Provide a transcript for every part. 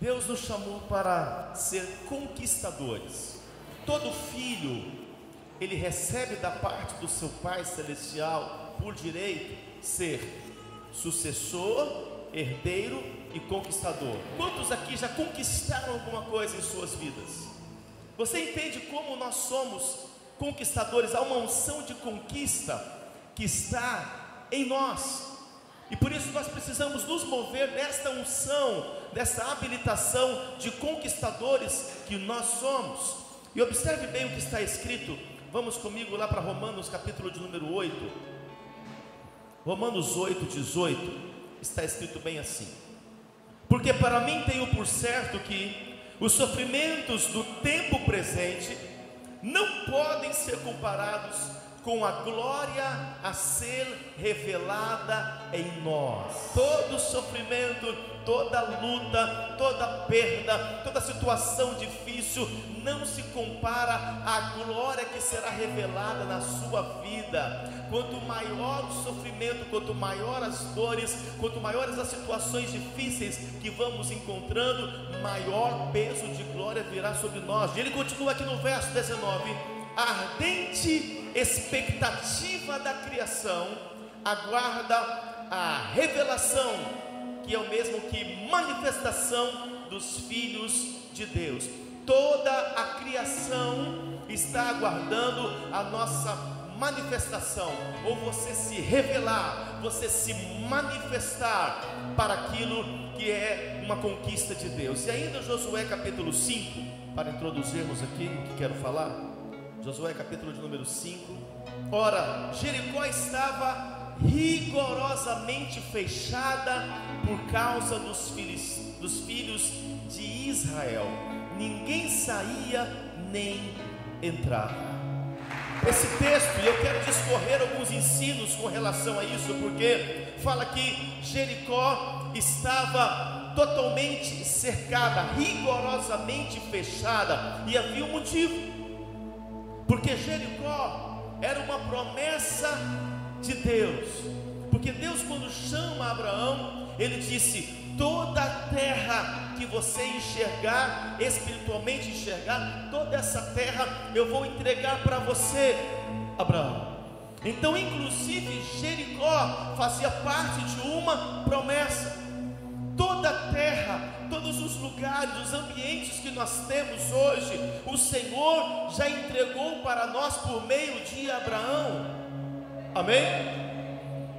Deus nos chamou para ser conquistadores. Todo filho, ele recebe da parte do seu Pai Celestial, por direito, ser sucessor, herdeiro e conquistador. Quantos aqui já conquistaram alguma coisa em suas vidas? Você entende como nós somos conquistadores? Há uma unção de conquista que está em nós. E por isso nós precisamos nos mover nesta unção, nessa habilitação de conquistadores que nós somos. E observe bem o que está escrito. Vamos comigo lá para Romanos, capítulo de número 8. Romanos 8, 18. Está escrito bem assim: Porque para mim tenho por certo que os sofrimentos do tempo presente não podem ser comparados com a glória a ser revelada em nós. Todo sofrimento, toda luta, toda perda, toda situação difícil não se compara à glória que será revelada na sua vida. Quanto maior o sofrimento, quanto maior as dores, quanto maiores as situações difíceis que vamos encontrando, maior peso de glória virá sobre nós. E ele continua aqui no verso 19 a ardente expectativa da criação aguarda a revelação, que é o mesmo que manifestação dos filhos de Deus. Toda a criação está aguardando a nossa manifestação, ou você se revelar, você se manifestar para aquilo que é uma conquista de Deus. E ainda Josué capítulo 5, para introduzirmos aqui o que quero falar. Josué capítulo de número 5. Ora, Jericó estava rigorosamente fechada por causa dos filhos, dos filhos de Israel. Ninguém saía nem entrava. Esse texto, e eu quero discorrer alguns ensinos com relação a isso, porque fala que Jericó estava totalmente cercada, rigorosamente fechada, e havia um motivo. Porque Jericó era uma promessa de Deus. Porque Deus, quando chama Abraão, ele disse: toda a terra que você enxergar, espiritualmente enxergar, toda essa terra eu vou entregar para você, Abraão. Então, inclusive, Jericó fazia parte de uma promessa. Lugares, os ambientes que nós temos hoje, o Senhor já entregou para nós por meio de Abraão. Amém?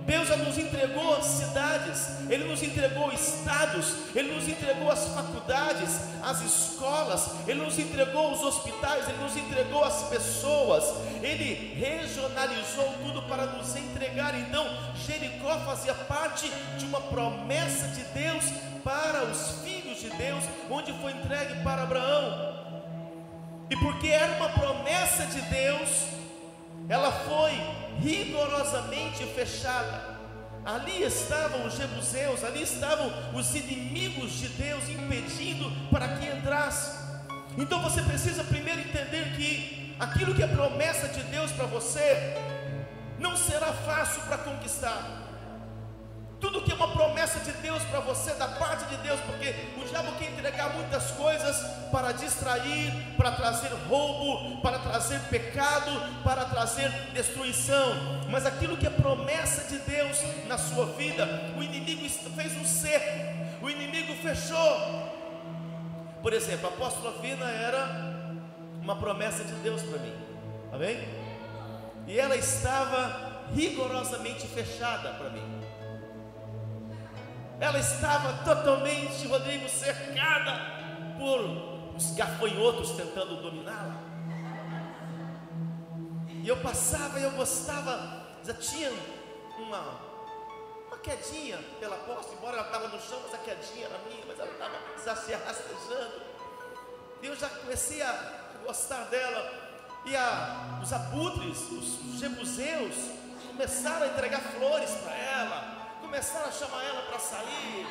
Deus já nos entregou cidades, Ele nos entregou estados, Ele nos entregou as faculdades, as escolas, Ele nos entregou os hospitais, Ele nos entregou as pessoas, Ele regionalizou tudo para nos entregar. Então, Jericó fazia parte de uma promessa de Deus para os filhos de Deus, onde foi entregue para Abraão. E porque era uma promessa de Deus, ela foi rigorosamente fechada. Ali estavam os jebuseus, ali estavam os inimigos de Deus impedindo para que entrasse. Então você precisa primeiro entender que aquilo que é promessa de Deus para você não será fácil para conquistar. Tudo que é uma promessa de Deus para você, da parte de Deus, porque o diabo quer entregar muitas coisas para distrair, para trazer roubo, para trazer pecado, para trazer destruição. Mas aquilo que é promessa de Deus na sua vida, o inimigo fez um cerco, o inimigo fechou. Por exemplo, a apóstola Vina era uma promessa de Deus para mim, amém? E ela estava rigorosamente fechada para mim. Ela estava totalmente, Rodrigo, cercada por os gafanhotos tentando dominá-la. E eu passava e eu gostava, já tinha uma, uma quedinha pela porta, embora ela estava no chão, mas a quedinha era minha, mas ela estava se arrastejando. E eu já comecei a gostar dela. E a, os abutres, os jebuseus, começaram a entregar flores para ela começaram a chamar ela para sair.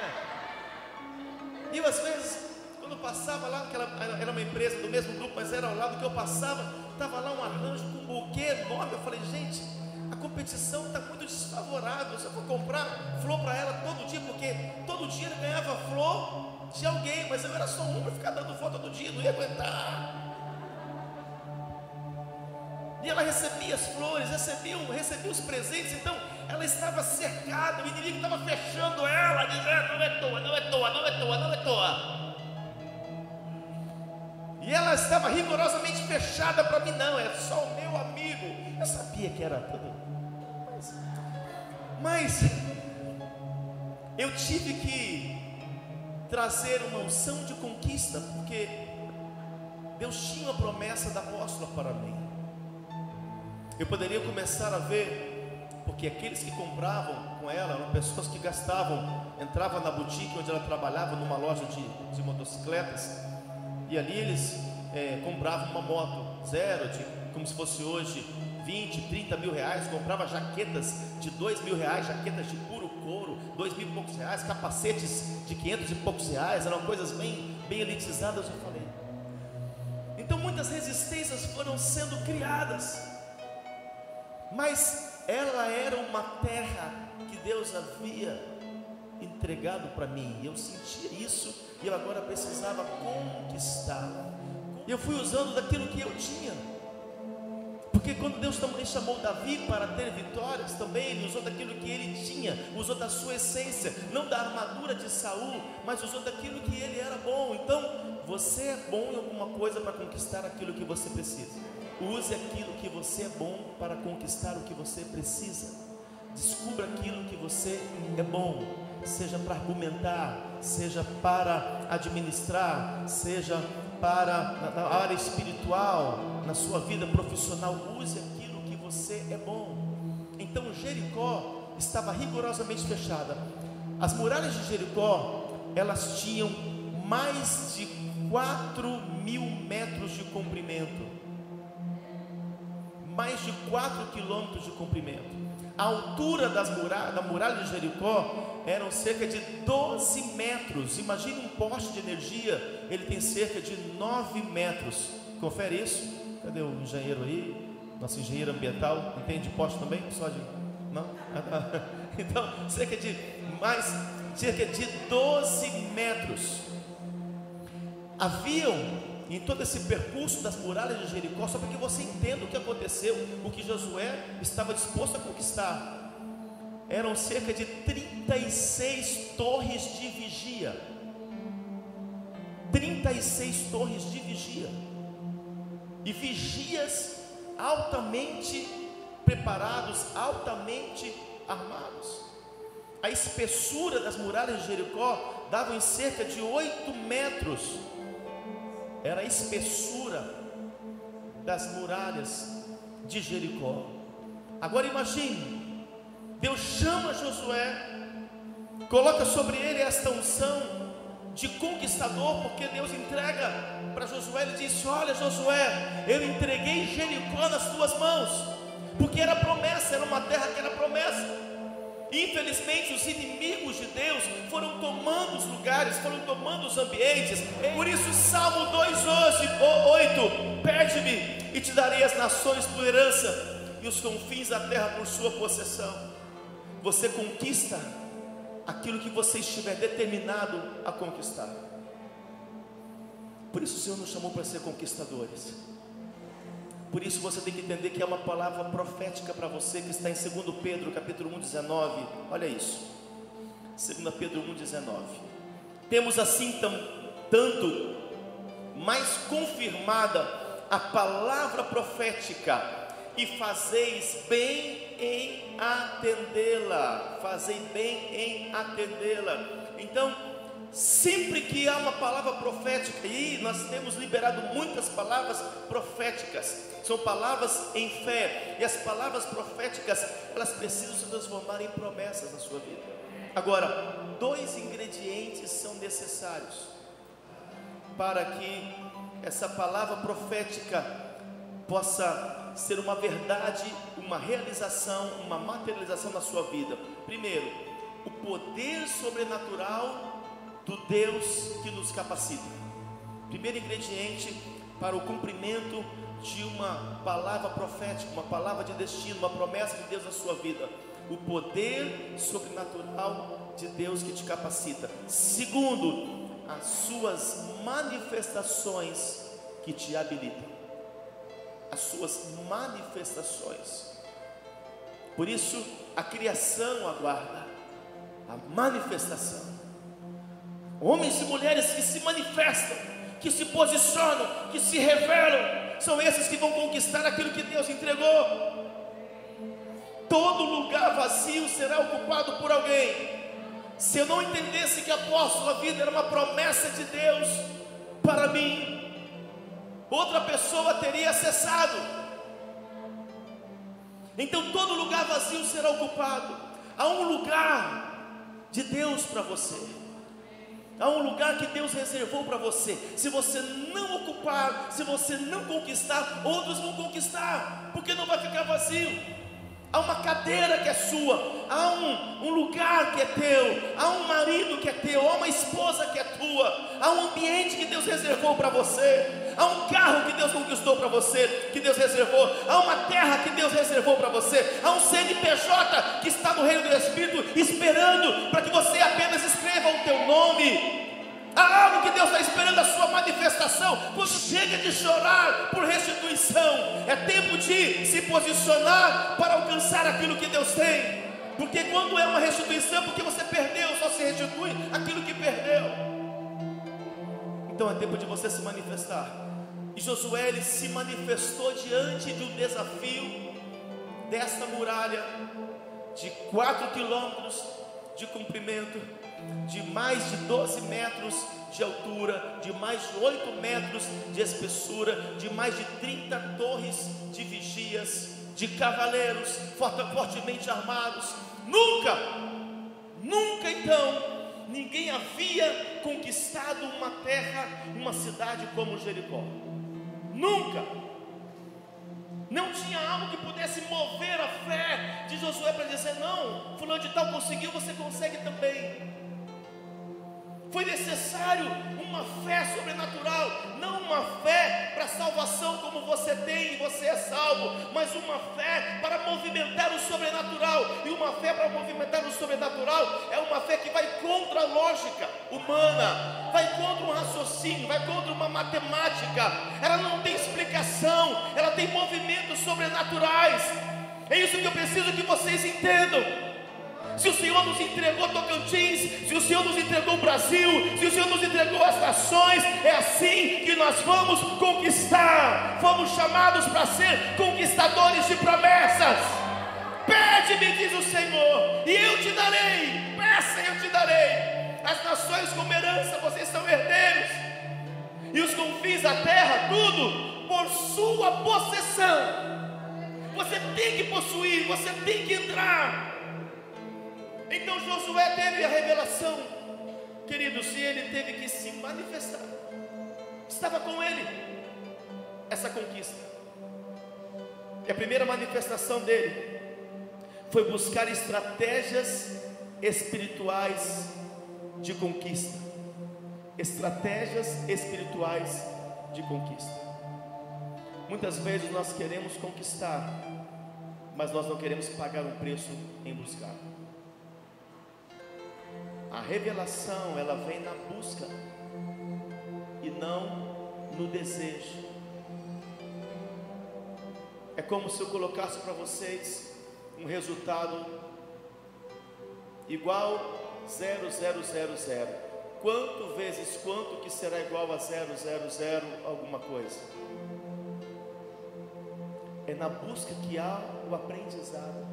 É. E eu, às vezes, quando passava lá, ela era uma empresa do mesmo grupo, mas era ao lado que eu passava, estava lá um arranjo com um buquê enorme. Eu falei, gente, a competição está muito desfavorável. Se eu for comprar flor para ela todo dia, porque todo dia ele ganhava flor, de alguém, mas eu era só um para ficar dando foto todo dia, não ia aguentar. E ela recebia as flores, recebia, recebia os presentes, então ela estava cercada, o inimigo estava fechando ela, dizendo: não é toa, não é toa, não é toa, não é toa. E ela estava rigorosamente fechada para mim, não, é só o meu amigo. Eu sabia que era tudo. Mas, mas eu tive que trazer uma unção de conquista, porque Deus tinha a promessa da apóstola para mim. Eu poderia começar a ver, porque aqueles que compravam com ela eram pessoas que gastavam, entravam na boutique onde ela trabalhava, numa loja de, de motocicletas, e ali eles é, compravam uma moto zero, de, como se fosse hoje 20, 30 mil reais, comprava jaquetas de 2 mil reais, jaquetas de puro couro, 2 mil e poucos reais, capacetes de 500 e poucos reais, eram coisas bem, bem elitizadas, eu falei. Então muitas resistências foram sendo criadas, mas ela era uma terra que Deus havia entregado para mim, eu sentia isso e eu agora precisava conquistar. Eu fui usando daquilo que eu tinha. Porque quando Deus também chamou Davi para ter vitórias, também ele usou daquilo que ele tinha, usou da sua essência, não da armadura de Saul, mas usou daquilo que ele era bom. Então, você é bom em alguma coisa para conquistar aquilo que você precisa. Use aquilo que você é bom para conquistar o que você precisa. Descubra aquilo que você é bom, seja para argumentar, seja para administrar, seja para na área espiritual, na sua vida profissional, use aquilo que você é bom. Então Jericó estava rigorosamente fechada. As muralhas de Jericó, elas tinham mais de 4 mil metros de comprimento, mais de 4 quilômetros de comprimento. A altura das muralhas, da muralha de Jericó eram cerca de 12 metros. Imagine um poste de energia, ele tem cerca de 9 metros. Confere isso. Cadê o engenheiro aí? Nosso engenheiro ambiental entende poste também? Só de. Não? Então, cerca de mais, cerca de 12 metros. Haviam em todo esse percurso das muralhas de Jericó, só para que você entenda o que aconteceu, o que Josué estava disposto a conquistar. Eram cerca de 36 torres de vigia. 36 torres de vigia. E vigias altamente preparados, altamente armados. A espessura das muralhas de Jericó dava em cerca de 8 metros era a espessura das muralhas de Jericó. Agora imagine, Deus chama Josué, coloca sobre ele esta unção de conquistador, porque Deus entrega para Josué, ele disse: Olha, Josué, eu entreguei Jericó nas tuas mãos, porque era promessa, era uma terra que era promessa. Infelizmente, os inimigos de Deus foram tomando os lugares, foram tomando os ambientes. Por isso, Salmo 2 hoje, 8: Pede-me e te darei as nações por herança e os confins da terra por sua possessão. Você conquista aquilo que você estiver determinado a conquistar. Por isso, o Senhor nos chamou para ser conquistadores. Por isso você tem que entender que é uma palavra profética para você que está em 2 Pedro, capítulo 1, 19. Olha isso. 2 Pedro 1, 19. Temos assim tam, tanto mais confirmada a palavra profética e fazeis bem em atendê-la. Fazeis bem em atendê-la. Então, Sempre que há uma palavra profética, e nós temos liberado muitas palavras proféticas, são palavras em fé, e as palavras proféticas, elas precisam se transformar em promessas na sua vida. Agora, dois ingredientes são necessários para que essa palavra profética possa ser uma verdade, uma realização, uma materialização na sua vida. Primeiro, o poder sobrenatural do Deus que nos capacita. Primeiro ingrediente para o cumprimento de uma palavra profética, uma palavra de destino, uma promessa de Deus na sua vida. O poder sobrenatural de Deus que te capacita. Segundo, as suas manifestações que te habilitam. As suas manifestações. Por isso, a criação aguarda a manifestação. Homens e mulheres que se manifestam, que se posicionam, que se revelam, são esses que vão conquistar aquilo que Deus entregou. Todo lugar vazio será ocupado por alguém. Se eu não entendesse que a vida era uma promessa de Deus para mim, outra pessoa teria acessado. Então todo lugar vazio será ocupado. Há um lugar de Deus para você. Há um lugar que Deus reservou para você. Se você não ocupar, se você não conquistar, outros vão conquistar, porque não vai ficar vazio há uma cadeira que é sua, há um, um lugar que é teu, há um marido que é teu, há uma esposa que é tua, há um ambiente que Deus reservou para você, há um carro que Deus conquistou para você, que Deus reservou, há uma terra que Deus reservou para você, há um CNPJ que está no reino do Espírito esperando para que você apenas escreva o teu nome. Há algo que Deus está esperando a sua manifestação. Chega de chorar por restituição, é tempo de se posicionar para alcançar aquilo que Deus tem. Porque quando é uma restituição, porque você perdeu, só se restitui aquilo que perdeu. Então é tempo de você se manifestar. E Josué ele se manifestou diante de um desafio desta muralha de quatro quilômetros de comprimento de mais de 12 metros de altura, de mais de 8 metros de espessura, de mais de 30 torres de vigias, de cavaleiros fortemente armados. Nunca, nunca então, ninguém havia conquistado uma terra, uma cidade como Jericó. Nunca. Não tinha algo que pudesse mover a fé de Josué para dizer: não, fulano de tal conseguiu, você consegue também. Foi necessário uma fé sobrenatural, não uma fé para salvação como você tem e você é salvo, mas uma fé para movimentar o sobrenatural. E uma fé para movimentar o sobrenatural é uma fé que vai contra a lógica humana, vai contra um raciocínio, vai contra uma matemática. Ela não tem explicação, ela tem movimentos sobrenaturais. É isso que eu preciso que vocês entendam. Se o Senhor nos entregou Tocantins, se o Senhor nos entregou o Brasil, se o Senhor nos entregou as nações, é assim que nós vamos conquistar. Fomos chamados para ser conquistadores de promessas. Pede-me, diz o Senhor, e eu te darei. Peça e eu te darei. As nações como herança, vocês são herdeiros. E os confins da terra, tudo por sua possessão. Você tem que possuir, você tem que entrar. Josué teve a revelação, queridos, e ele teve que se manifestar. Estava com ele essa conquista. E a primeira manifestação dele foi buscar estratégias espirituais de conquista. Estratégias espirituais de conquista. Muitas vezes nós queremos conquistar, mas nós não queremos pagar o preço em buscar. A revelação, ela vem na busca e não no desejo. É como se eu colocasse para vocês um resultado igual 0000. Quanto vezes quanto que será igual a 000 alguma coisa? É na busca que há o aprendizado.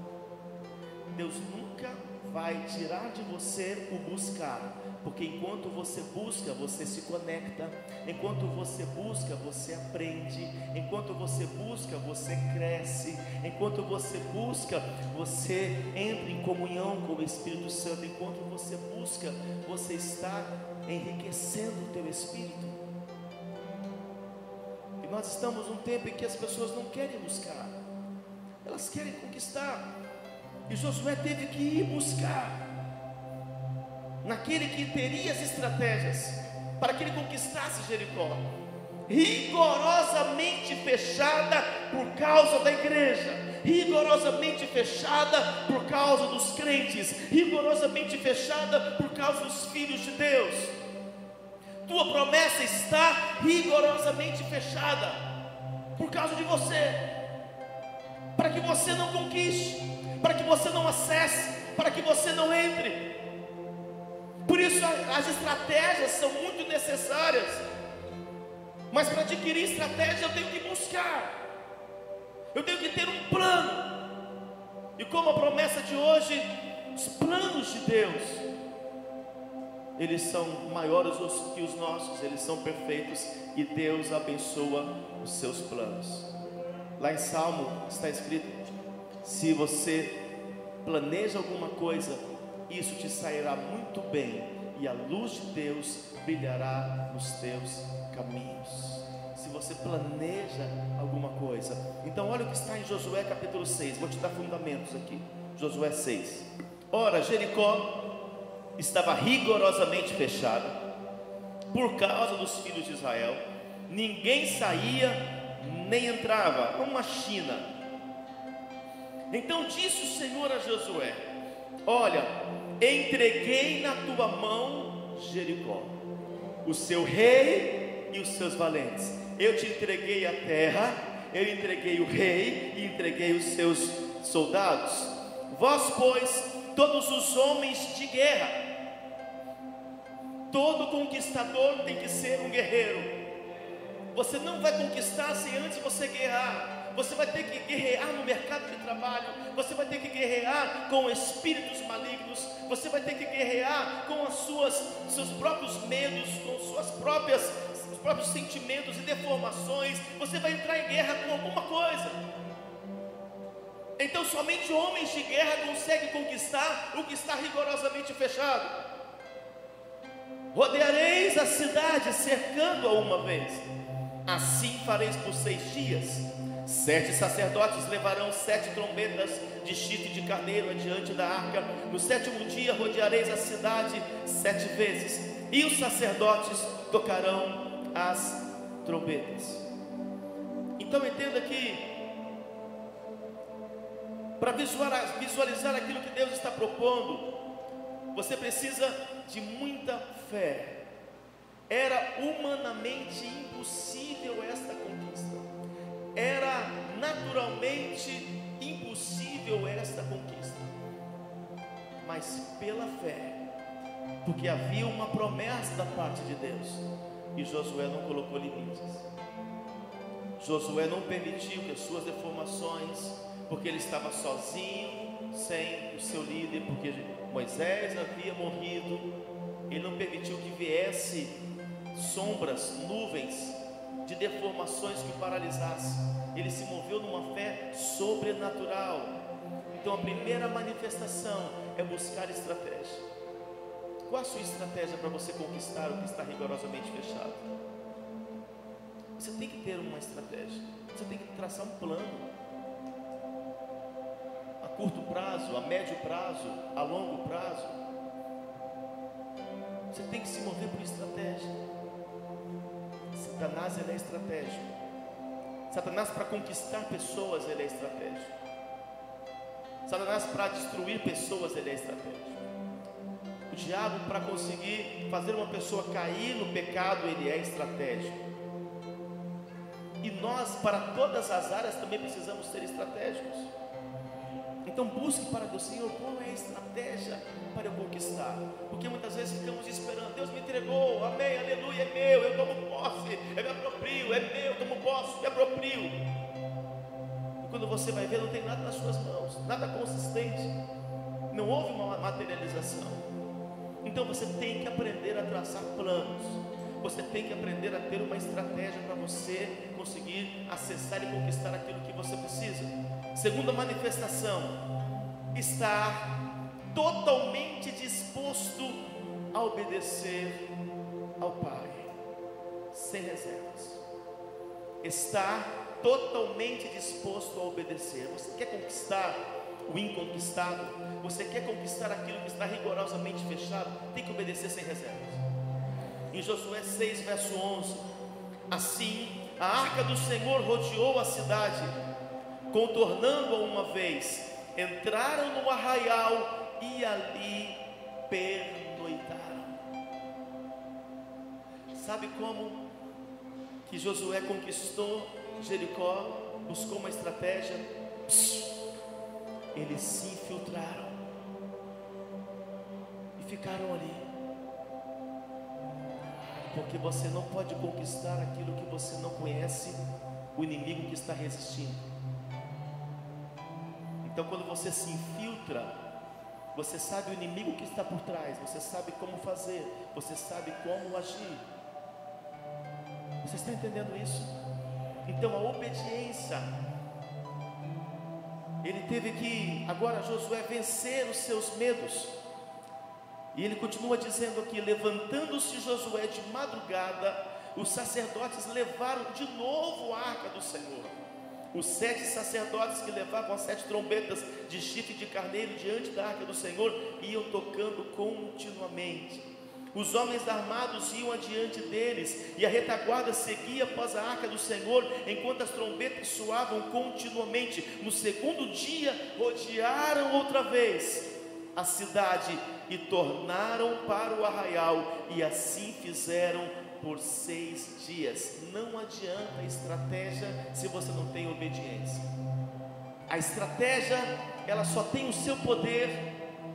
Deus nunca vai tirar de você o buscar, porque enquanto você busca, você se conecta, enquanto você busca, você aprende, enquanto você busca, você cresce, enquanto você busca, você entra em comunhão com o Espírito Santo, enquanto você busca, você está enriquecendo o teu espírito. E nós estamos num tempo em que as pessoas não querem buscar, elas querem conquistar. E Josué teve que ir buscar naquele que teria as estratégias para que ele conquistasse Jericó, rigorosamente fechada por causa da igreja, rigorosamente fechada por causa dos crentes, rigorosamente fechada por causa dos filhos de Deus. tua promessa está rigorosamente fechada por causa de você, para que você não conquiste, para que você não acesse, para que você não entre. Por isso as estratégias são muito necessárias. Mas para adquirir estratégia eu tenho que buscar. Eu tenho que ter um plano. E como a promessa de hoje, os planos de Deus, eles são maiores que os nossos, eles são perfeitos e Deus abençoa os seus planos. Lá em Salmo está escrito: se você planeja alguma coisa, isso te sairá muito bem e a luz de Deus brilhará nos teus caminhos. Se você planeja alguma coisa, então olha o que está em Josué capítulo 6, vou te dar fundamentos aqui. Josué 6. Ora, Jericó estava rigorosamente fechada por causa dos filhos de Israel, ninguém saía nem entrava, uma China. Então disse o Senhor a Josué: Olha, entreguei na tua mão Jericó, o seu rei e os seus valentes. Eu te entreguei a terra, eu entreguei o rei e entreguei os seus soldados. Vós, pois, todos os homens de guerra, todo conquistador tem que ser um guerreiro. Você não vai conquistar se antes você guerrear você vai ter que guerrear no mercado de trabalho, você vai ter que guerrear com espíritos malignos, você vai ter que guerrear com as suas seus próprios medos, com suas próprias os próprios sentimentos e deformações, você vai entrar em guerra com alguma coisa. Então somente homens de guerra conseguem conquistar o que está rigorosamente fechado. Rodeareis a cidade cercando-a uma vez. Assim fareis por seis dias Sete sacerdotes levarão sete trombetas de chifre de carneiro adiante da arca. No sétimo dia rodeareis a cidade sete vezes, e os sacerdotes tocarão as trombetas. Então entenda que, para visualizar, aquilo que Deus está propondo, você precisa de muita fé. Era humanamente impossível esta naturalmente impossível esta conquista, mas pela fé, porque havia uma promessa da parte de Deus, e Josué não colocou limites. Josué não permitiu que as suas deformações, porque ele estava sozinho, sem o seu líder, porque Moisés havia morrido, ele não permitiu que viesse sombras, nuvens de deformações que paralisasse. Ele se moveu numa fé sobrenatural. Então a primeira manifestação é buscar estratégia. Qual a sua estratégia para você conquistar o que está rigorosamente fechado? Você tem que ter uma estratégia. Você tem que traçar um plano. A curto prazo, a médio prazo, a longo prazo. Você tem que se mover por estratégia. Satanás é estratégico. Satanás para conquistar pessoas ele é estratégico. Satanás para destruir pessoas ele é estratégico. O diabo para conseguir fazer uma pessoa cair no pecado ele é estratégico. E nós para todas as áreas também precisamos ser estratégicos. Então busque para Deus, Senhor, qual é a estratégia para eu conquistar? Porque muitas vezes ficamos esperando, Deus me entregou, amém, aleluia, é meu, eu tomo posse, eu me aproprio, é meu, eu tomo posse, me aproprio. E quando você vai ver, não tem nada nas suas mãos, nada consistente, não houve uma materialização. Então você tem que aprender a traçar planos, você tem que aprender a ter uma estratégia para você conseguir acessar e conquistar aquilo que você precisa. Segunda manifestação, estar totalmente disposto a obedecer ao Pai, sem reservas. Estar totalmente disposto a obedecer. Você quer conquistar o inconquistável? Você quer conquistar aquilo que está rigorosamente fechado? Tem que obedecer sem reservas. Em Josué 6, verso 11: Assim, a arca do Senhor rodeou a cidade contornando-a uma vez, entraram no arraial e ali pernoitaram. Sabe como que Josué conquistou Jericó, buscou uma estratégia? Eles se infiltraram e ficaram ali. Porque você não pode conquistar aquilo que você não conhece, o inimigo que está resistindo. Então, quando você se infiltra, você sabe o inimigo que está por trás, você sabe como fazer, você sabe como agir. Você está entendendo isso? Então, a obediência, ele teve que, agora Josué, vencer os seus medos. E ele continua dizendo aqui: levantando-se Josué de madrugada, os sacerdotes levaram de novo a arca do Senhor. Os sete sacerdotes que levavam as sete trombetas de chifre de carneiro diante da arca do Senhor iam tocando continuamente. Os homens armados iam adiante deles, e a retaguarda seguia após a arca do Senhor, enquanto as trombetas soavam continuamente. No segundo dia, rodearam outra vez a cidade e tornaram para o arraial, e assim fizeram por seis dias. Não adianta estratégia se você não tem obediência. A estratégia, ela só tem o seu poder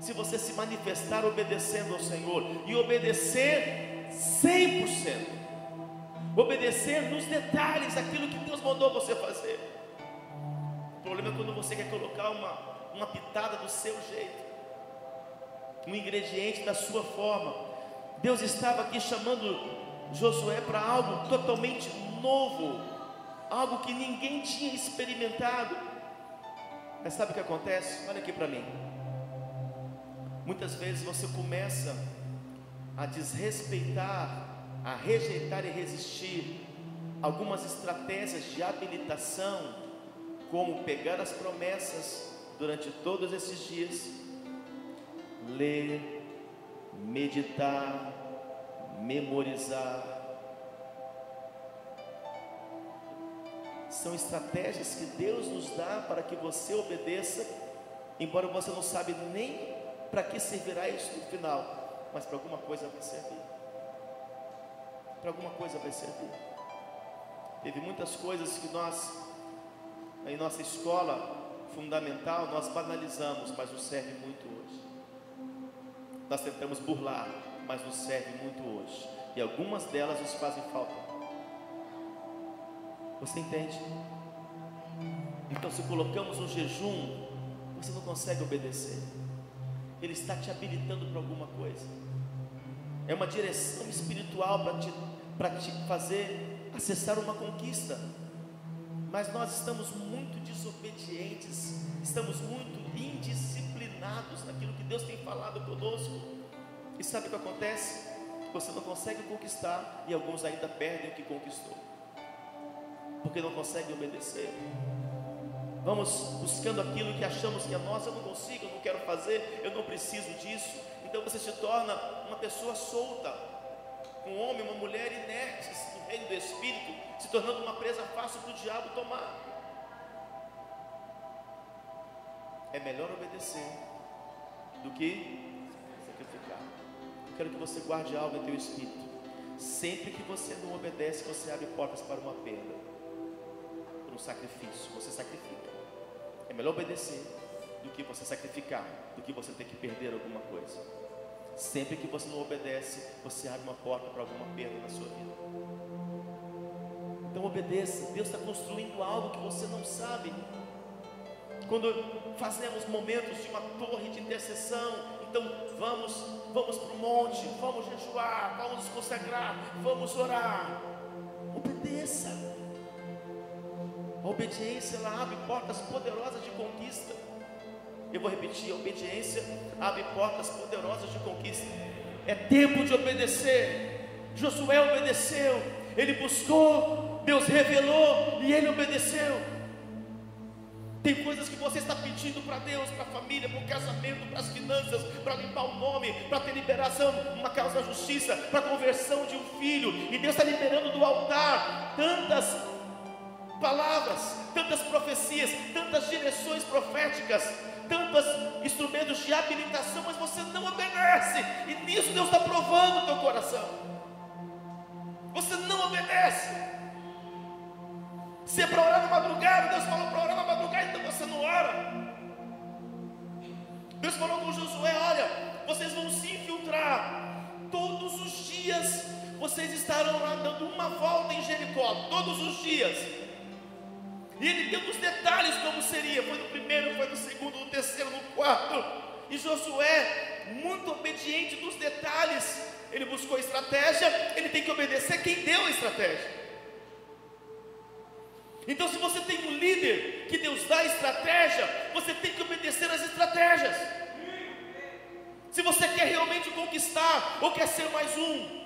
se você se manifestar obedecendo ao Senhor e obedecer 100%. Obedecer nos detalhes aquilo que Deus mandou você fazer. O problema é quando você quer colocar uma, uma pitada do seu jeito, um ingrediente da sua forma. Deus estava aqui chamando Josué para algo totalmente novo, algo que ninguém tinha experimentado. Mas sabe o que acontece? Olha aqui para mim. Muitas vezes você começa a desrespeitar, a rejeitar e resistir algumas estratégias de habilitação, como pegar as promessas durante todos esses dias, ler, meditar, memorizar. São estratégias que Deus nos dá para que você obedeça, embora você não sabe nem para que servirá isso no final, mas para alguma coisa vai servir. Para alguma coisa vai servir. Teve muitas coisas que nós, em nossa escola fundamental, nós banalizamos, mas nos serve muito hoje. Nós tentamos burlar, mas nos serve muito hoje. E algumas delas nos fazem falta. Você entende? Então, se colocamos um jejum, você não consegue obedecer. Ele está te habilitando para alguma coisa. É uma direção espiritual para te, para te fazer acessar uma conquista. Mas nós estamos muito desobedientes, estamos muito indisciplinados naquilo que Deus tem falado conosco. E sabe o que acontece? Você não consegue conquistar e alguns ainda perdem o que conquistou, porque não conseguem obedecer. Vamos buscando aquilo que achamos que é nosso, eu não consigo, eu não quero fazer, eu não preciso disso. Então você se torna uma pessoa solta, um homem, uma mulher inertes no reino do Espírito, se tornando uma presa fácil para o diabo tomar. É melhor obedecer do que sacrificar. Quero que você guarde algo em teu espírito. Sempre que você não obedece, você abre portas para uma perda, para um sacrifício. Você sacrifica. É melhor obedecer do que você sacrificar, do que você ter que perder alguma coisa. Sempre que você não obedece, você abre uma porta para alguma perda na sua vida. Então obedeça. Deus está construindo algo que você não sabe. Quando fazemos momentos de uma torre de intercessão, então vamos, vamos para o monte, vamos jejuar, vamos nos consagrar, vamos orar. Obedeça. A obediência ela abre portas poderosas de conquista. Eu vou repetir: a obediência abre portas poderosas de conquista. É tempo de obedecer. Josué obedeceu, ele buscou, Deus revelou e ele obedeceu. Tem coisas que você está pedindo para Deus, para a família, para o casamento, para as finanças, para limpar o nome, para ter liberação, uma causa da justiça, para a conversão de um filho. E Deus está liberando do altar tantas palavras, tantas profecias, tantas direções proféticas, tantos instrumentos de habilitação, mas você não obedece. E nisso Deus está provando o teu coração. Você não obedece. Se é para orar na madrugada, Deus falou para Deus falou com Josué: Olha, vocês vão se infiltrar todos os dias. Vocês estarão lá dando uma volta em Jericó, todos os dias. E ele deu os detalhes como seria. Foi no primeiro, foi no segundo, no terceiro, no quarto. E Josué, muito obediente dos detalhes, ele buscou estratégia, ele tem que obedecer quem deu a estratégia. Então, se você tem um líder que Deus dá estratégia, você tem que obedecer às estratégias. Se você quer realmente conquistar, ou quer ser mais um,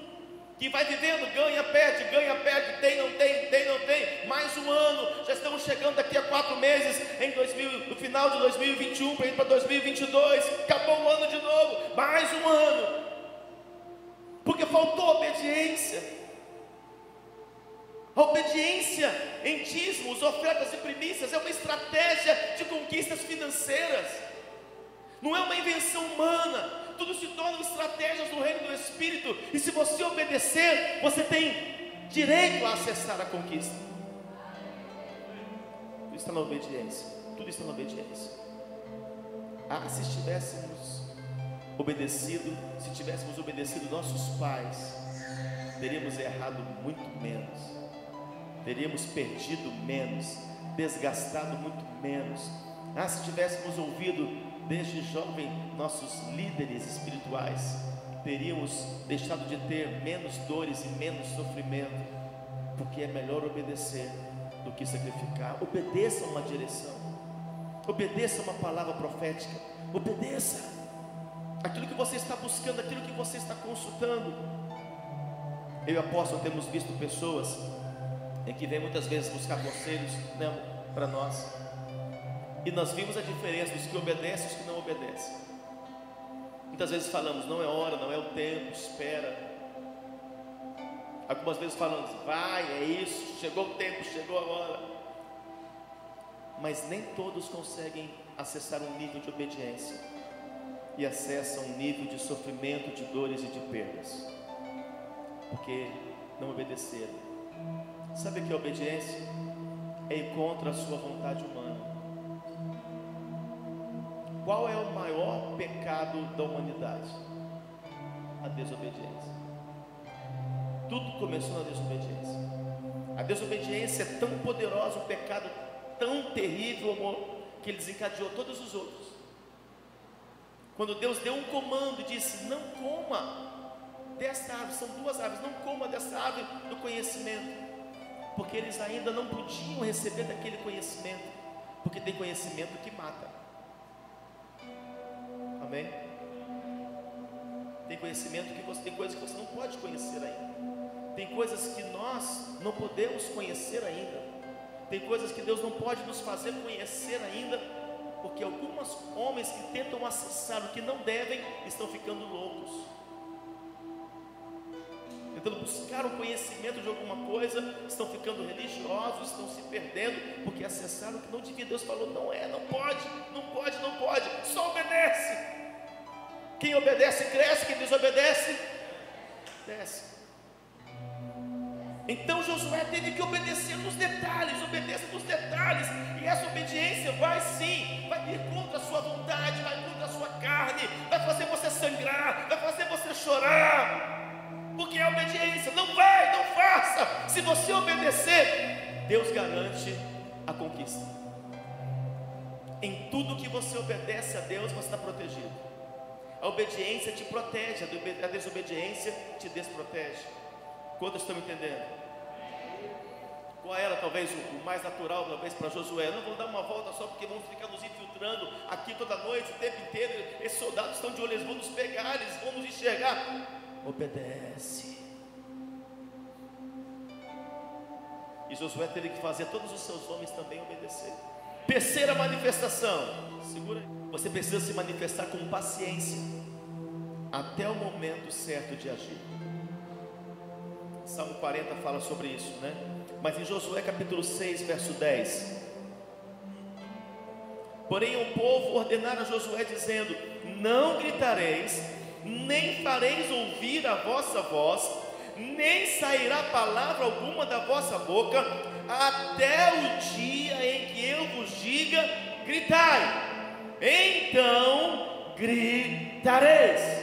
que vai vivendo, ganha, perde, ganha, perde, tem, não tem, tem, não tem, mais um ano, já estamos chegando daqui a quatro meses, em 2000, no final de 2021, para ir para 2022, acabou o ano de novo, mais um ano, porque faltou obediência. A obediência em dízimos, ofertas e primícias é uma estratégia de conquistas financeiras, não é uma invenção humana, tudo se torna estratégias do reino do Espírito, e se você obedecer, você tem direito a acessar a conquista. Tudo está na obediência, tudo está na obediência. Ah, se estivéssemos obedecido, se tivéssemos obedecido nossos pais, teríamos errado muito menos teríamos perdido menos, desgastado muito menos. Ah, se tivéssemos ouvido desde jovem nossos líderes espirituais, teríamos deixado de ter menos dores e menos sofrimento, porque é melhor obedecer do que sacrificar. Obedeça uma direção, obedeça uma palavra profética, obedeça aquilo que você está buscando, aquilo que você está consultando. Eu e apóstolo temos visto pessoas em que vem muitas vezes buscar conselhos né, para nós. E nós vimos a diferença dos que obedecem e dos que não obedecem. Muitas vezes falamos, não é hora, não é o tempo, espera. Algumas vezes falamos, vai, é isso, chegou o tempo, chegou a hora. Mas nem todos conseguem acessar um nível de obediência e acessam um nível de sofrimento, de dores e de perdas, porque não obedeceram Sabe o que é obediência? É ir contra a sua vontade humana. Qual é o maior pecado da humanidade? A desobediência. Tudo começou na desobediência. A desobediência é tão poderosa, um pecado tão terrível, amor, que ele desencadeou todos os outros. Quando Deus deu um comando e disse: Não coma dessa árvore, são duas árvores, não coma dessa árvore do conhecimento porque eles ainda não podiam receber daquele conhecimento, porque tem conhecimento que mata. Amém? Tem conhecimento que você tem coisas que você não pode conhecer ainda. Tem coisas que nós não podemos conhecer ainda. Tem coisas que Deus não pode nos fazer conhecer ainda, porque alguns homens que tentam acessar o que não devem estão ficando loucos tentando buscar o conhecimento de alguma coisa, estão ficando religiosos, estão se perdendo, porque acessaram o que não devia. Deus falou: não é, não pode, não pode, não pode, só obedece. Quem obedece cresce, quem desobedece, desce. Então Josué teve que obedecer nos detalhes, obedeça nos detalhes, e essa obediência vai sim, vai ir contra a sua vontade, vai contra a sua carne, vai fazer você sangrar, vai fazer você chorar porque é obediência. Não vai, não faça. Se você obedecer, Deus garante a conquista. Em tudo que você obedece a Deus, você está protegido. A obediência te protege, a desobediência te desprotege. Quantos estão entendendo? Qual era talvez o mais natural, talvez para Josué? Não vamos dar uma volta só porque vamos ficar nos infiltrando aqui toda noite, o tempo inteiro. Esses soldados estão de olho, eles vão nos pegar, eles vão nos enxergar obedece. E Josué teve que fazer todos os seus homens também obedecer. Terceira manifestação, segura aí. Você precisa se manifestar com paciência até o momento certo de agir. Salmo 40 fala sobre isso, né? Mas em Josué capítulo 6, verso 10. Porém o povo ordenara a Josué dizendo: Não gritareis nem fareis ouvir a vossa voz, nem sairá palavra alguma da vossa boca, até o dia em que eu vos diga: gritai, então gritareis.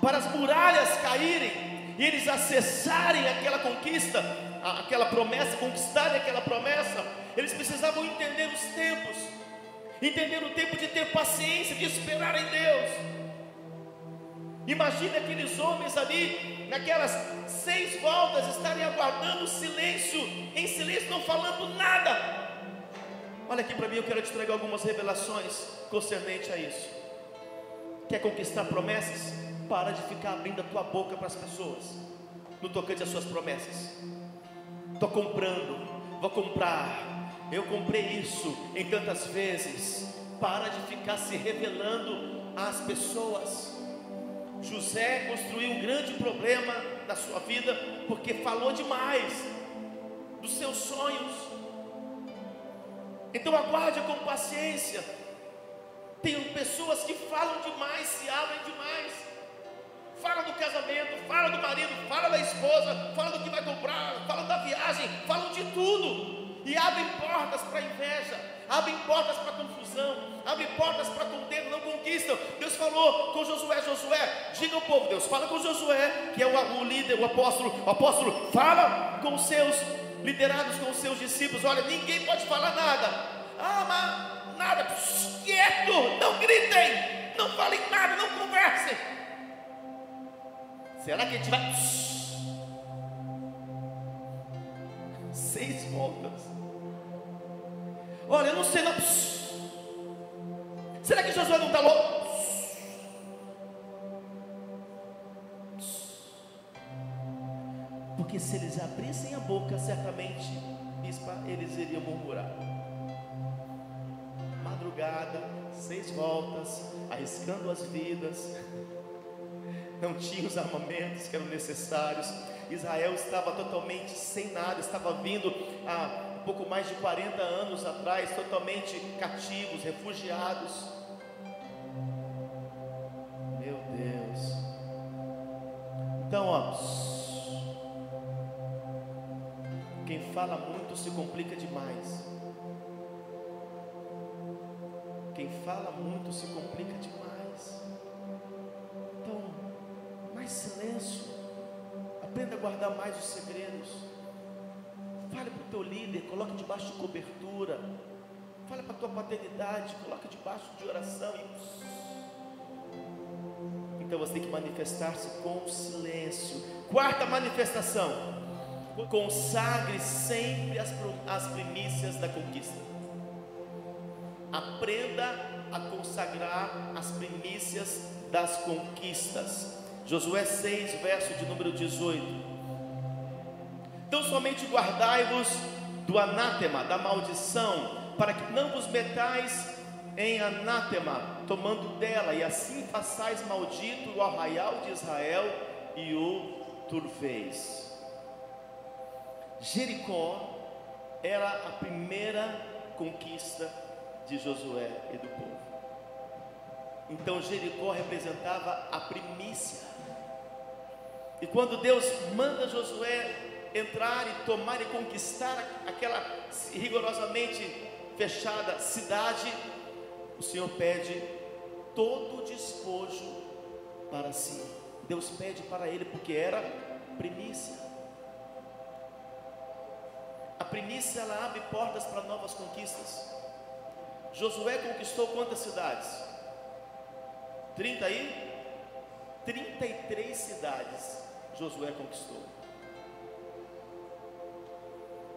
Para as muralhas caírem e eles acessarem aquela conquista, aquela promessa, conquistarem aquela promessa, eles precisavam entender os tempos, entender o tempo de ter paciência, de esperar em Deus. Imagine aqueles homens ali, naquelas seis voltas, estarem aguardando silêncio, em silêncio, não falando nada. Olha aqui para mim, eu quero te entregar algumas revelações concernente a isso. Quer conquistar promessas? Para de ficar abrindo a tua boca para as pessoas, no tocante às suas promessas. Estou comprando, vou comprar, eu comprei isso em tantas vezes. Para de ficar se revelando às pessoas. José construiu um grande problema na sua vida porque falou demais dos seus sonhos. Então aguarde com paciência. Tem pessoas que falam demais, se abrem demais. Fala do casamento, fala do marido, fala da esposa, fala do que vai comprar, fala da viagem, falam de tudo. E abrem portas para inveja, abrem portas para confusão, abrem portas para contenda, não conquistam. Deus falou com Josué, Josué, diga ao povo, Deus fala com Josué, que é o, o líder, o apóstolo, o apóstolo, fala com os seus liderados, com os seus discípulos, olha, ninguém pode falar nada. Ah, mas nada, quieto, não gritem, não falem nada, não conversem. Será que a gente vai? Seis voltas. Olha, eu não sei não. Será que Josué não está louco? Porque se eles abrissem a boca, certamente, eles iriam murmurar. Madrugada, seis voltas, arriscando as vidas, não tinha os armamentos que eram necessários. Israel estava totalmente sem nada, estava vindo a pouco mais de 40 anos atrás, totalmente cativos, refugiados. Meu Deus. Então, ó, quem fala muito se complica demais. Quem fala muito se complica demais. Então, mais silêncio. Aprenda a guardar mais os segredos. Fale para o teu líder, coloque debaixo de cobertura. Fale para a tua paternidade, coloque debaixo de oração. Então você tem que manifestar-se com silêncio. Quarta manifestação: consagre sempre as, as primícias da conquista. Aprenda a consagrar as primícias das conquistas. Josué 6, verso de número 18. Somente guardai-vos do anátema, da maldição, para que não vos metais em anátema, tomando dela, e assim façais maldito o arraial de Israel e o turveis. Jericó era a primeira conquista de Josué e do povo. Então Jericó representava a primícia. E quando Deus manda Josué entrar e tomar e conquistar aquela rigorosamente fechada cidade, o Senhor pede todo o despojo para si. Deus pede para ele porque era primícia. A primícia ela abre portas para novas conquistas. Josué conquistou quantas cidades? 30 aí? 33 cidades Josué conquistou.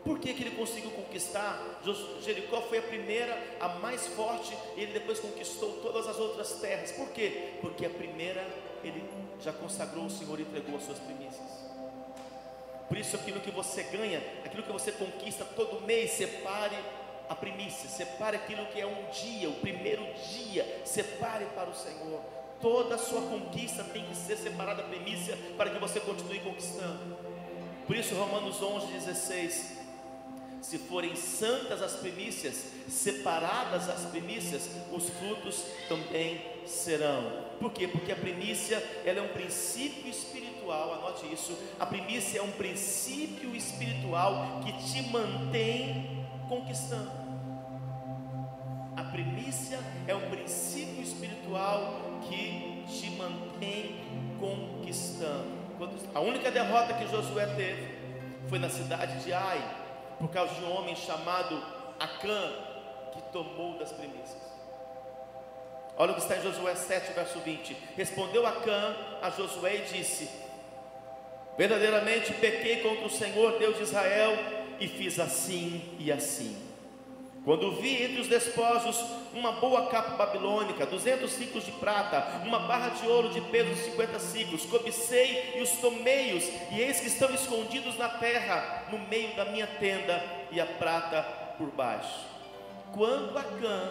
Por que, que ele conseguiu conquistar? Jericó foi a primeira, a mais forte, e ele depois conquistou todas as outras terras. Por quê? Porque a primeira ele já consagrou o Senhor e entregou as suas primícias. Por isso, aquilo que você ganha, aquilo que você conquista todo mês, separe a primícia, separe aquilo que é um dia, o primeiro dia, separe para o Senhor. Toda a sua conquista tem que ser separada a primícia para que você continue conquistando. Por isso, Romanos 11, 16 Se forem santas as primícias, separadas as primícias, os frutos também serão. Por quê? Porque a primícia ela é um princípio espiritual, anote isso. A primícia é um princípio espiritual que te mantém conquistando. A primícia é um princípio espiritual que te mantém conquistando. a única derrota que Josué teve foi na cidade de Ai, por causa de um homem chamado Acã, que tomou das primícias. Olha o que está em Josué 7, verso 20. Respondeu Acã a Josué e disse: Verdadeiramente pequei contra o Senhor, Deus de Israel, e fiz assim e assim. Quando vi entre os despojos uma boa capa babilônica, duzentos ciclos de prata, uma barra de ouro de peso de cinquenta ciclos, cobicei e os tomei-os, e eis que estão escondidos na terra, no meio da minha tenda, e a prata por baixo. Quando Acã,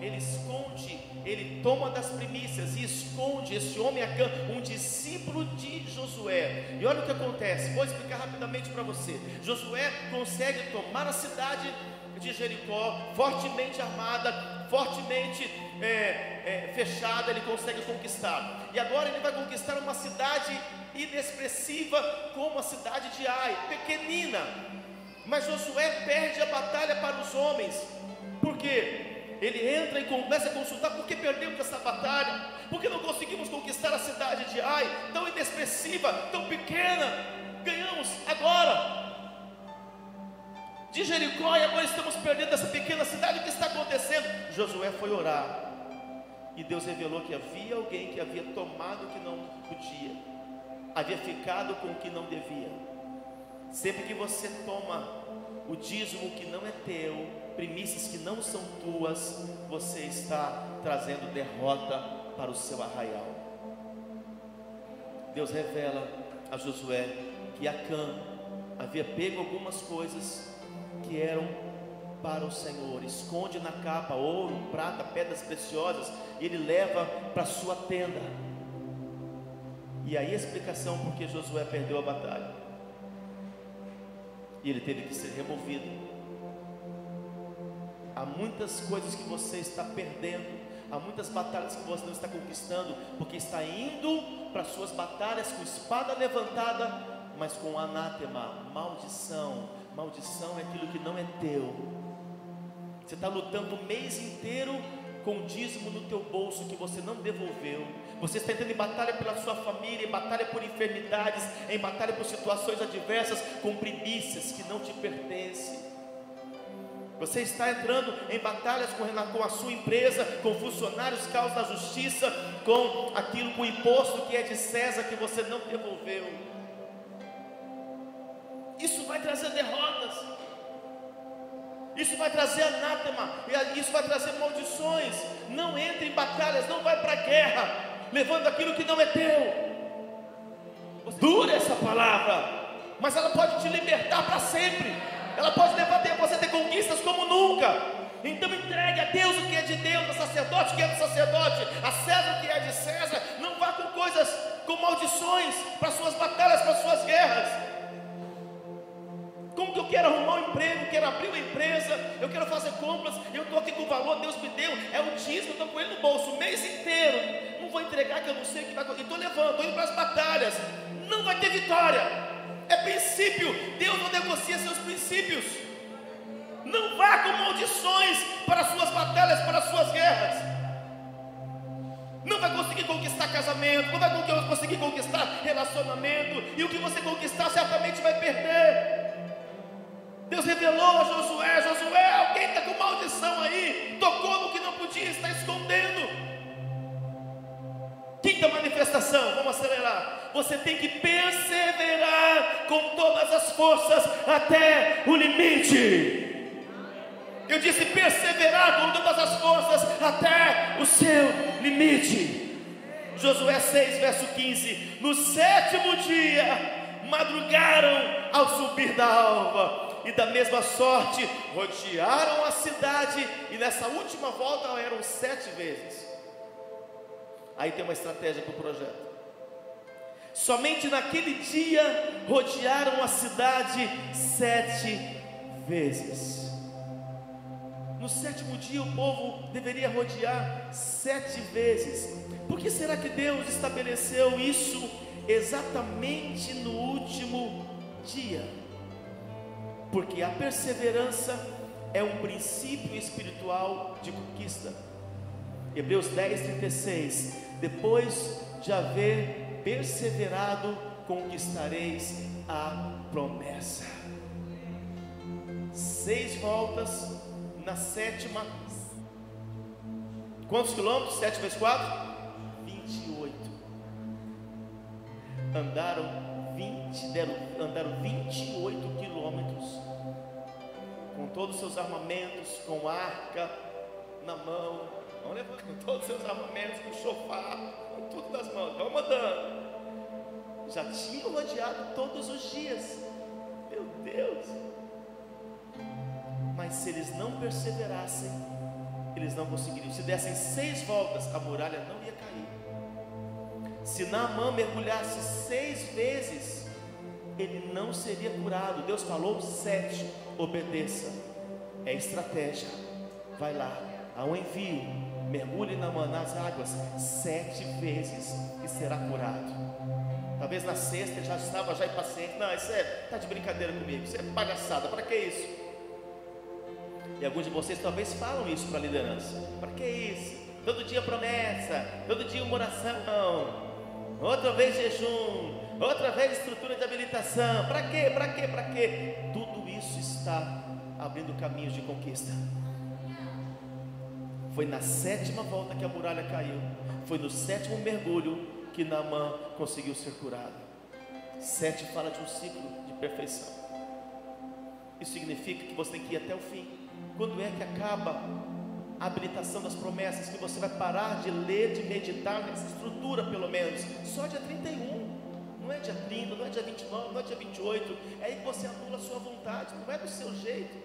ele esconde, ele toma das primícias e esconde esse homem Acã, um discípulo de Josué. E olha o que acontece, vou explicar rapidamente para você. Josué consegue tomar a cidade de Jericó, fortemente armada, fortemente é, é, fechada, ele consegue conquistar. E agora ele vai conquistar uma cidade inexpressiva como a cidade de Ai, pequenina. Mas Josué perde a batalha para os homens. Por quê? Ele entra e começa a consultar por que perdemos essa batalha, por que não conseguimos conquistar a cidade de Ai, tão inexpressiva, tão pequena. Ganhamos agora de Jericó e agora estamos perdendo essa pequena cidade. O que está acontecendo? Josué foi orar e Deus revelou que havia alguém que havia tomado o que não podia, havia ficado com o que não devia. Sempre que você toma o dízimo que não é teu, primícias que não são tuas, você está trazendo derrota para o seu arraial. Deus revela a Josué que Acã havia pego algumas coisas que eram para o Senhor. Esconde na capa ouro, prata, pedras preciosas, e ele leva para sua tenda. E aí a explicação porque Josué perdeu a batalha. E ele teve que ser removido. Há muitas coisas que você está perdendo, há muitas batalhas que você não está conquistando, porque está indo para suas batalhas com espada levantada, mas com anátema, maldição, Maldição é aquilo que não é teu. Você está lutando o mês inteiro com dízimo no teu bolso que você não devolveu. Você está entrando em batalha pela sua família, em batalha por enfermidades, em batalha por situações adversas, com primícias que não te pertencem. Você está entrando em batalhas com, com a sua empresa, com funcionários, causa da justiça, com aquilo, com o imposto que é de César que você não devolveu. Isso vai trazer derrotas. Isso vai trazer anátema, isso vai trazer maldições. Não entre em batalhas, não vai para a guerra, levando aquilo que não é teu. Dura essa palavra, mas ela pode te libertar para sempre. Ela pode levar você a ter conquistas como nunca. Então entregue a Deus o que é de Deus, a sacerdote o que é do sacerdote, a César o que é de César. Não vá com coisas, com maldições para suas batalhas, para suas guerras. Que eu quero arrumar um emprego, quero abrir uma empresa, eu quero fazer compras, eu estou aqui com o valor, Deus me deu, é o dízimo, eu estou com ele no bolso o mês inteiro, não vou entregar que eu não sei o que vai acontecer, estou levando, estou indo para as batalhas, não vai ter vitória, é princípio, Deus não negocia seus princípios, não vá com maldições para as suas batalhas, para as suas guerras. Não vai conseguir conquistar casamento, não vai conseguir conquistar relacionamento, e o que você conquistar certamente vai perder. Deus revelou a Josué: Josué, alguém está com maldição aí, tocou no que não podia, está escondendo. Quinta manifestação, vamos acelerar. Você tem que perseverar com todas as forças até o limite. Eu disse perseverar com todas as forças até o seu limite. Josué 6, verso 15: No sétimo dia, madrugaram ao subir da alva e da mesma sorte rodearam a cidade, e nessa última volta eram sete vezes. Aí tem uma estratégia para o projeto. Somente naquele dia rodearam a cidade sete vezes. No sétimo dia o povo deveria rodear sete vezes. Por que será que Deus estabeleceu isso exatamente no último dia? Porque a perseverança é um princípio espiritual de conquista. Hebreus 10, 36. Depois de haver perseverado, conquistareis a promessa. Seis voltas na sétima. Quantos quilômetros? Sete vezes quatro? 28. Andaram 20, deram, andaram 28 quilômetros. Com todos os seus armamentos, com arca na mão. Vão com todos os seus armamentos, com chofar, com tudo nas mãos. Vamos andando. Já tinham rodeado todos os dias. Meu Deus mas se eles não perseverassem, eles não conseguiriam. Se dessem seis voltas, a muralha não. Se Naamã mergulhasse seis vezes, ele não seria curado. Deus falou sete, obedeça. É estratégia. Vai lá, há um envio. Mergulhe Naamã nas águas sete vezes e será curado. Talvez na sexta já estava já impaciente. Não, isso é, tá de brincadeira comigo. Isso é palhaçada. Para que isso? E alguns de vocês talvez falam isso para a liderança. Para que isso? Todo dia promessa, todo dia uma oração, outra vez jejum, outra vez estrutura de habilitação. Para quê? Para quê? Para quê? Tudo isso está abrindo caminhos de conquista. Foi na sétima volta que a muralha caiu. Foi no sétimo mergulho que Naamã conseguiu ser curado. Sete fala de um ciclo de perfeição. Isso significa que você tem que ir até o fim. Quando é que acaba a habilitação das promessas? Que você vai parar de ler, de meditar nessa estrutura, pelo menos. Só dia 31. Não é dia 30, não é dia 29, não é dia 28. É aí que você anula a sua vontade. Não é do seu jeito.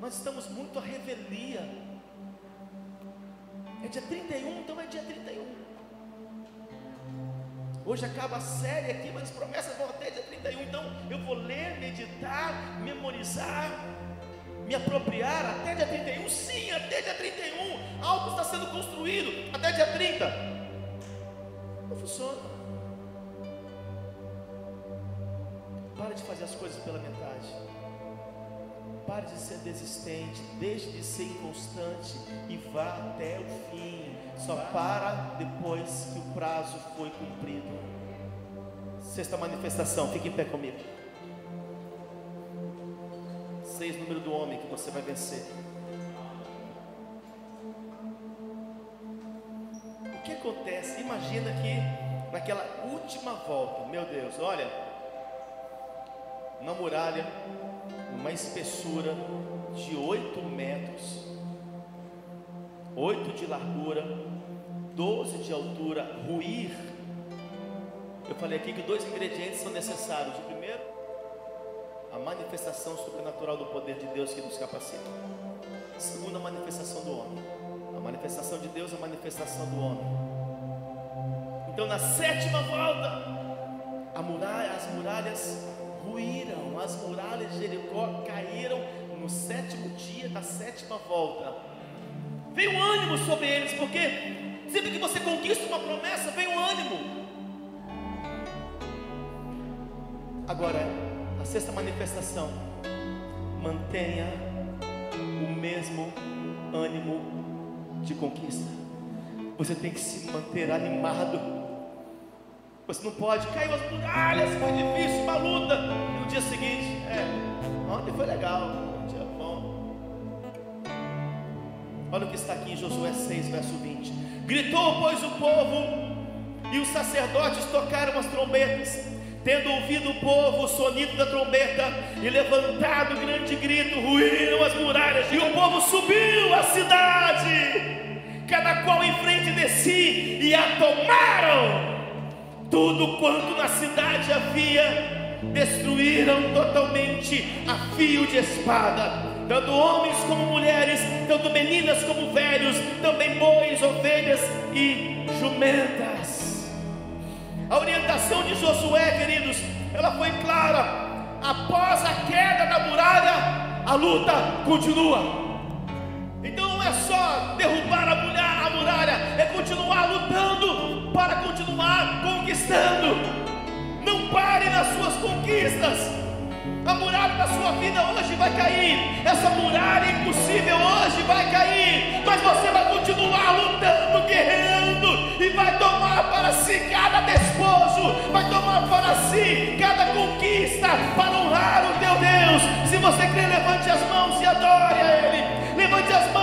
Nós estamos muito à revelia. É dia 31, então é dia 31. Hoje acaba a série aqui, mas as promessas vão até dia 31. Então eu vou ler, meditar, memorizar me apropriar até dia 31? Sim, até dia 31. Algo está sendo construído até dia 30. Não funciona. Pare de fazer as coisas pela metade. Pare de ser desistente, deixe de ser inconstante e vá até o fim. Só para depois que o prazo foi cumprido. Sexta manifestação, fique em pé comigo. 6, número do homem que você vai vencer. O que acontece? Imagina que naquela última volta, meu Deus, olha, na muralha, uma espessura de 8 metros, 8 de largura, 12 de altura, ruir. Eu falei aqui que dois ingredientes são necessários. O primeiro manifestação sobrenatural do poder de Deus que nos capacita. Segunda manifestação do homem. A manifestação de Deus é a manifestação do homem. Então, na sétima volta, muralha, as muralhas ruíram, as muralhas de Jericó caíram no sétimo dia da sétima volta. Veio ânimo sobre eles, porque sempre que você conquista uma promessa, vem ânimo. Agora, sexta manifestação, mantenha o mesmo ânimo de conquista. Você tem que se manter animado. Você não pode cair as muralhas, foi difícil, uma luta. E no dia seguinte, é, ontem foi legal, um dia bom. Olha o que está aqui em Josué 6, verso 20. Gritou, pois, o povo, e os sacerdotes tocaram as trombetas Tendo ouvido o povo o sonido da trombeta e levantado grande grito, ruíram as muralhas e o povo subiu à cidade, cada qual em frente de si, e a tomaram. Tudo quanto na cidade havia, destruíram totalmente a fio de espada, tanto homens como mulheres, tanto meninas como velhos, também bois, ovelhas e jumentas. A orientação de Josué, queridos, ela foi clara. Após a queda da muralha, a luta continua. Então não é só derrubar a, muralha, é continuar lutando para continuar conquistando. Não pare nas suas conquistas. A muralha da sua vida hoje vai cair. Essa muralha impossível hoje vai cair. Mas você vai continuar lutando, guerreando. E vai tomar para si cada despojo. Vai tomar para si cada conquista. Para honrar o teu Deus. Se você crê, levante as mãos e adore a Ele. Levante as mãos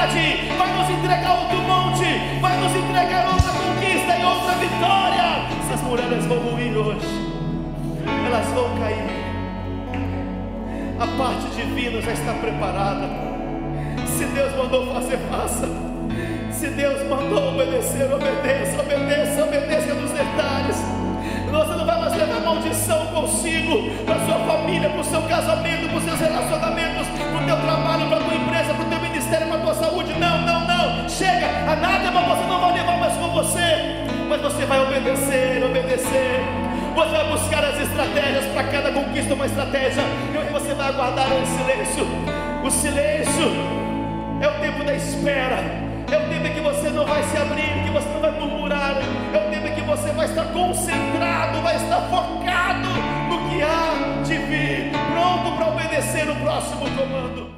cidade, vai nos entregar outro monte, vai nos entregar outra conquista e outra vitória. Essas muralhas vão ruir hoje elas vão cair. A parte divina já está preparada. Se Deus mandou fazer, faça. Se Deus mandou obedecer, obedeça, obedeça, obedeça nos detalhes. Você não vai mais levar maldição consigo, para sua família, para o seu casamento, para os seus relacionamentos, para o teu trabalho, para a tua ministério, para a tua saúde. Não, não, não. Chega, a nada, mas você não vai levar mais com você. Mas você vai obedecer, obedecer. Você vai buscar as estratégias para cada conquista, uma estratégia. E você vai aguardar o silêncio. O silêncio é o tempo da espera. É o tempo em que você não vai se abrir, que você não vai murmurar. É o tempo em que você vai estar concentrado, vai estar focado no que há de vir, pronto para obedecer o próximo comando.